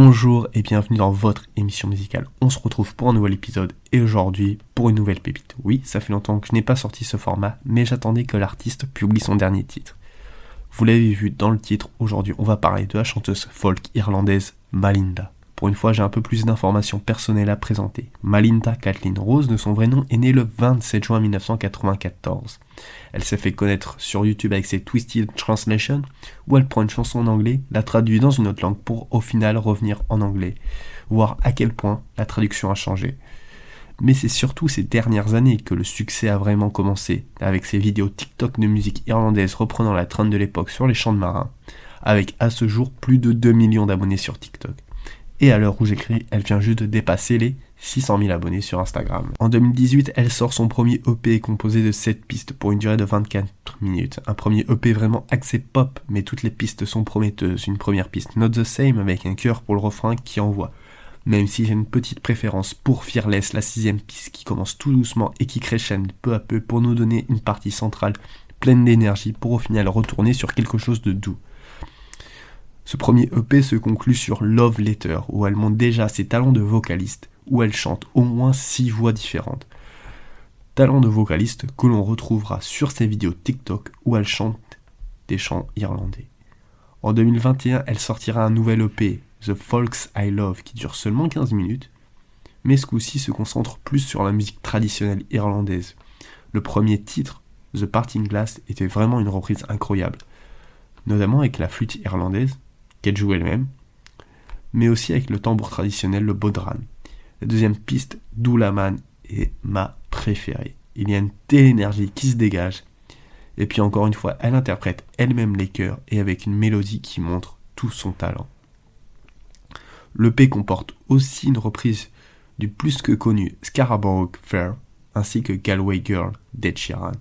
Bonjour et bienvenue dans votre émission musicale. On se retrouve pour un nouvel épisode et aujourd'hui pour une nouvelle pépite. Oui, ça fait longtemps que je n'ai pas sorti ce format, mais j'attendais que l'artiste publie son dernier titre. Vous l'avez vu dans le titre, aujourd'hui on va parler de la chanteuse folk irlandaise Malinda. Pour une fois, j'ai un peu plus d'informations personnelles à présenter. Malinda Kathleen Rose, de son vrai nom, est née le 27 juin 1994. Elle s'est fait connaître sur YouTube avec ses Twisted Translation, où elle prend une chanson en anglais, la traduit dans une autre langue pour au final revenir en anglais, voir à quel point la traduction a changé. Mais c'est surtout ces dernières années que le succès a vraiment commencé, avec ses vidéos TikTok de musique irlandaise reprenant la trend de l'époque sur les champs de marins, avec à ce jour plus de 2 millions d'abonnés sur TikTok et à l'heure où j'écris, elle vient juste de dépasser les 600 000 abonnés sur Instagram. En 2018, elle sort son premier EP composé de 7 pistes pour une durée de 24 minutes. Un premier EP vraiment axé pop, mais toutes les pistes sont prometteuses. Une première piste Not the Same avec un cœur pour le refrain qui envoie. Même si j'ai une petite préférence pour Fearless, la sixième piste qui commence tout doucement et qui crescende peu à peu pour nous donner une partie centrale pleine d'énergie pour au final retourner sur quelque chose de doux. Ce premier EP se conclut sur Love Letter, où elle montre déjà ses talents de vocaliste, où elle chante au moins six voix différentes. Talents de vocaliste que l'on retrouvera sur ses vidéos TikTok, où elle chante des chants irlandais. En 2021, elle sortira un nouvel EP, The Folks I Love, qui dure seulement 15 minutes, mais ce coup-ci se concentre plus sur la musique traditionnelle irlandaise. Le premier titre, The Parting Glass, était vraiment une reprise incroyable, notamment avec la flûte irlandaise, qu'elle joue elle-même, mais aussi avec le tambour traditionnel, le bodran. La deuxième piste, Doulaman, est ma préférée. Il y a une telle énergie qui se dégage, et puis encore une fois, elle interprète elle-même les chœurs et avec une mélodie qui montre tout son talent. Le P comporte aussi une reprise du plus que connu Scarborough Fair, ainsi que Galway Girl d'Ed Sheeran.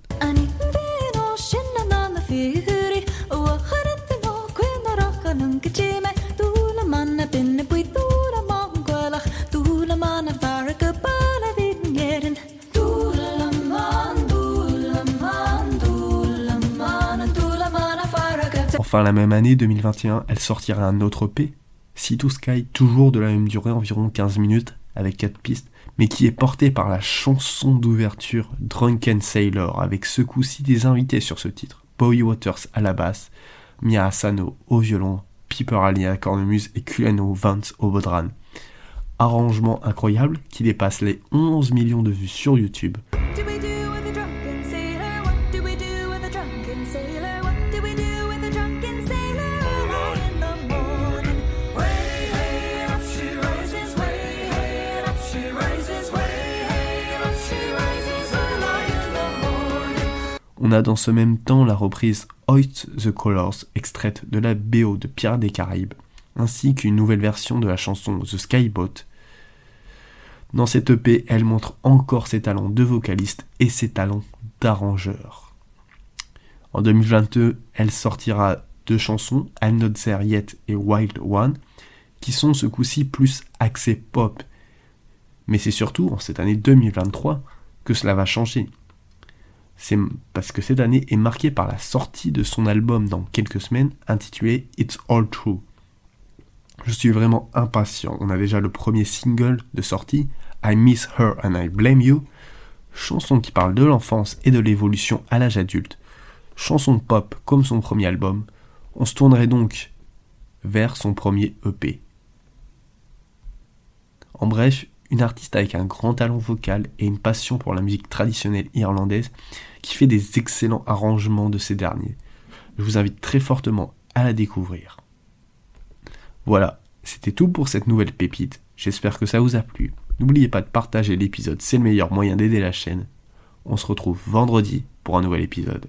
Enfin, la même année, 2021, elle sortira un autre P, Sea to Sky, toujours de la même durée, environ 15 minutes, avec 4 pistes, mais qui est porté par la chanson d'ouverture Drunken Sailor, avec ce coup-ci des invités sur ce titre. Bowie Waters à la basse, Mia Asano au violon, Piper Ali à cornemuse et Kuleno Vance au bodran. Arrangement incroyable qui dépasse les 11 millions de vues sur YouTube. On a dans ce même temps la reprise Hoist the Colors, extraite de la BO de Pierre des Caraïbes, ainsi qu'une nouvelle version de la chanson The Skyboat. Dans cette EP, elle montre encore ses talents de vocaliste et ses talents d'arrangeur. En 2022, elle sortira deux chansons, I'm Not There Yet et Wild One, qui sont ce coup-ci plus axés pop. Mais c'est surtout en cette année 2023 que cela va changer c'est parce que cette année est marquée par la sortie de son album dans quelques semaines intitulé It's All True. Je suis vraiment impatient. On a déjà le premier single de sortie, I Miss Her and I Blame You, chanson qui parle de l'enfance et de l'évolution à l'âge adulte, chanson pop comme son premier album. On se tournerait donc vers son premier EP. En bref, une artiste avec un grand talent vocal et une passion pour la musique traditionnelle irlandaise qui fait des excellents arrangements de ces derniers. Je vous invite très fortement à la découvrir. Voilà, c'était tout pour cette nouvelle pépite. J'espère que ça vous a plu. N'oubliez pas de partager l'épisode, c'est le meilleur moyen d'aider la chaîne. On se retrouve vendredi pour un nouvel épisode.